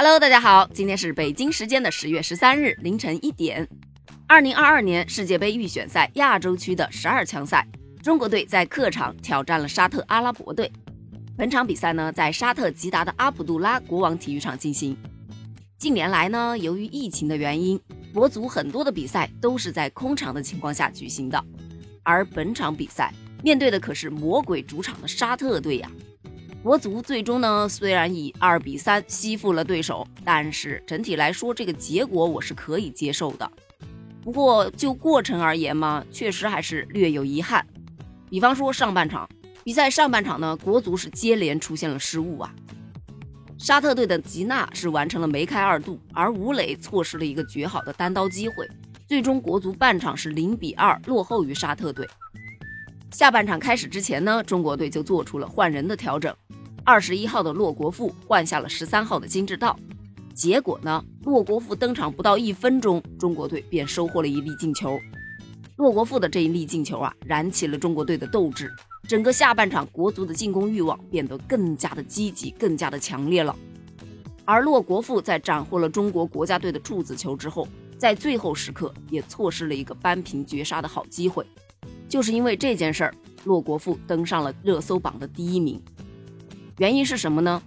Hello，大家好，今天是北京时间的十月十三日凌晨一点。二零二二年世界杯预选赛亚洲区的十二强赛，中国队在客场挑战了沙特阿拉伯队。本场比赛呢，在沙特吉达的阿卜杜拉国王体育场进行。近年来呢，由于疫情的原因，国足很多的比赛都是在空场的情况下举行的。而本场比赛面对的可是魔鬼主场的沙特队呀。国足最终呢，虽然以二比三惜负了对手，但是整体来说，这个结果我是可以接受的。不过就过程而言嘛，确实还是略有遗憾。比方说上半场比赛上半场呢，国足是接连出现了失误啊。沙特队的吉纳是完成了梅开二度，而吴磊错失了一个绝好的单刀机会，最终国足半场是零比二落后于沙特队。下半场开始之前呢，中国队就做出了换人的调整。二十一号的骆国富换下了十三号的金志道，结果呢，骆国富登场不到一分钟，中国队便收获了一粒进球。骆国富的这一粒进球啊，燃起了中国队的斗志，整个下半场国足的进攻欲望变得更加的积极，更加的强烈了。而骆国富在斩获了中国国家队的柱子球之后，在最后时刻也错失了一个扳平绝杀的好机会。就是因为这件事儿，骆国富登上了热搜榜的第一名。原因是什么呢？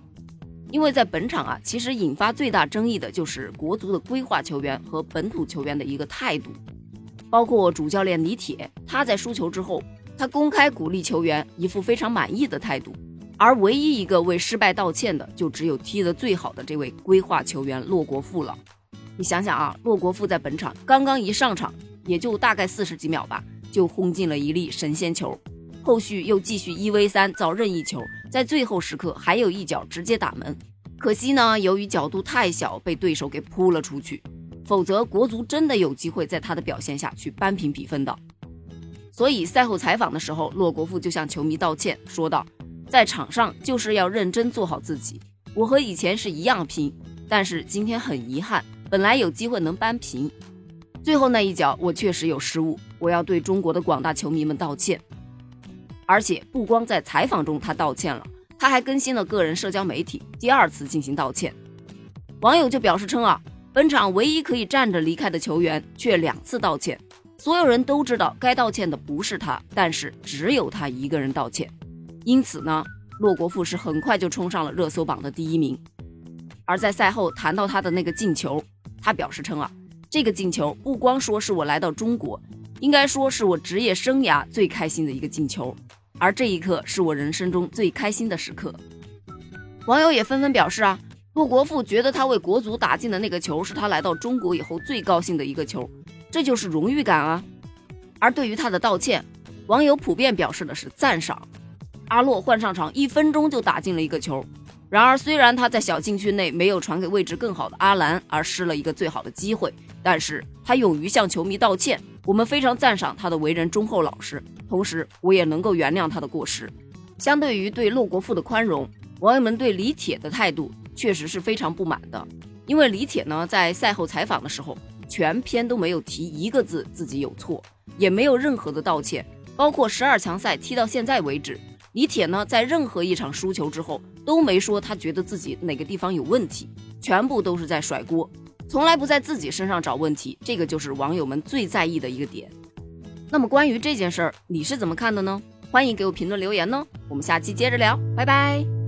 因为在本场啊，其实引发最大争议的就是国足的规划球员和本土球员的一个态度，包括主教练李铁，他在输球之后，他公开鼓励球员，一副非常满意的态度，而唯一一个为失败道歉的，就只有踢得最好的这位规划球员骆国富了。你想想啊，骆国富在本场刚刚一上场，也就大概四十几秒吧，就轰进了一粒神仙球。后续又继续一 v 三造任意球，在最后时刻还有一脚直接打门，可惜呢，由于角度太小，被对手给扑了出去。否则国足真的有机会在他的表现下去扳平比分的。所以赛后采访的时候，骆国富就向球迷道歉，说道：“在场上就是要认真做好自己，我和以前是一样拼，但是今天很遗憾，本来有机会能扳平，最后那一脚我确实有失误，我要对中国的广大球迷们道歉。”而且不光在采访中他道歉了，他还更新了个人社交媒体，第二次进行道歉。网友就表示称啊，本场唯一可以站着离开的球员却两次道歉，所有人都知道该道歉的不是他，但是只有他一个人道歉。因此呢，骆国富是很快就冲上了热搜榜的第一名。而在赛后谈到他的那个进球，他表示称啊，这个进球不光说是我来到中国，应该说是我职业生涯最开心的一个进球。而这一刻是我人生中最开心的时刻，网友也纷纷表示啊，骆国富觉得他为国足打进的那个球是他来到中国以后最高兴的一个球，这就是荣誉感啊。而对于他的道歉，网友普遍表示的是赞赏。阿洛换上场一分钟就打进了一个球，然而虽然他在小禁区内没有传给位置更好的阿兰，而失了一个最好的机会，但是他勇于向球迷道歉。我们非常赞赏他的为人忠厚老实，同时我也能够原谅他的过失。相对于对陆国富的宽容，网友们对李铁的态度确实是非常不满的。因为李铁呢，在赛后采访的时候，全篇都没有提一个字自己有错，也没有任何的道歉。包括十二强赛踢到现在为止，李铁呢，在任何一场输球之后，都没说他觉得自己哪个地方有问题，全部都是在甩锅。从来不在自己身上找问题，这个就是网友们最在意的一个点。那么关于这件事儿，你是怎么看的呢？欢迎给我评论留言呢。我们下期接着聊，拜拜。